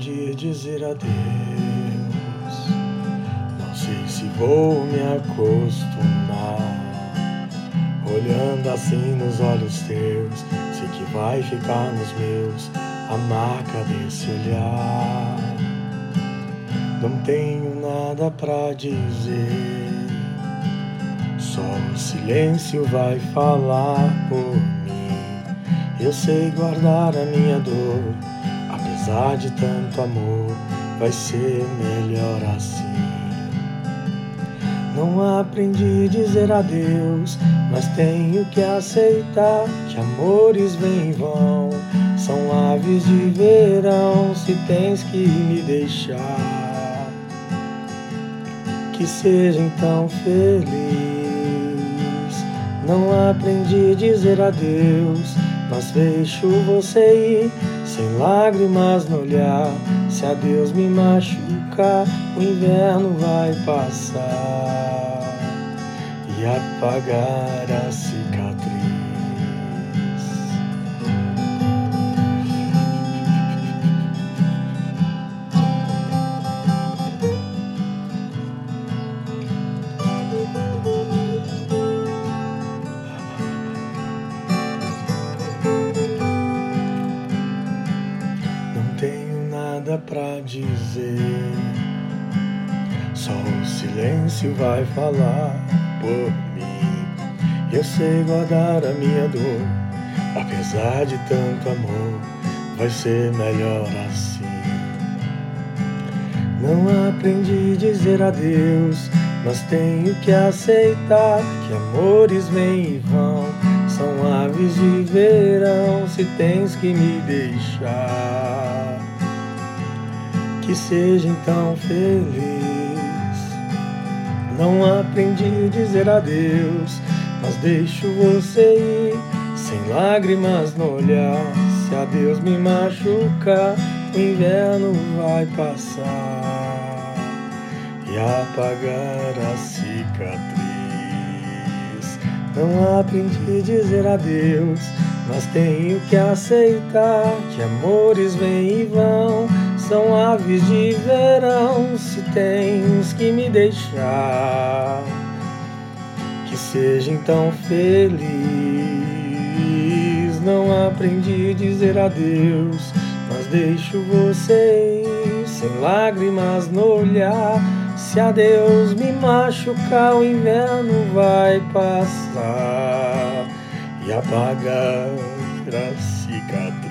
dizer adeus. Não sei se vou me acostumar. Olhando assim nos olhos teus, sei que vai ficar nos meus a marca desse olhar. Não tenho nada pra dizer. Só o silêncio vai falar por mim. Eu sei guardar a minha dor Apesar de tanto amor, vai ser melhor assim. Não aprendi a dizer adeus, mas tenho que aceitar que amores vêm e vão. São aves de verão, se tens que me deixar. Que seja então feliz. Não aprendi a dizer adeus, mas deixo você ir sem lágrimas no olhar. Se a Deus me machucar, o inverno vai passar e apagar a cicatriz. Nada pra dizer. Só o silêncio vai falar por mim. Eu sei guardar a minha dor, apesar de tanto amor, vai ser melhor assim. Não aprendi a dizer adeus, mas tenho que aceitar que amores vêm e vão. São aves de verão, se tens que me deixar que seja então feliz. Não aprendi a dizer adeus, mas deixo você ir, sem lágrimas no olhar. Se a Deus me machucar, o inverno vai passar e apagar a cicatriz. Não aprendi a dizer adeus, mas tenho que aceitar que amores vêm e vão são aves de verão. Se tens que me deixar, que seja então feliz. Não aprendi a dizer adeus, mas deixo você sem lágrimas no olhar. Se a Deus me machucar, o inverno vai passar e apagar a cicatriz.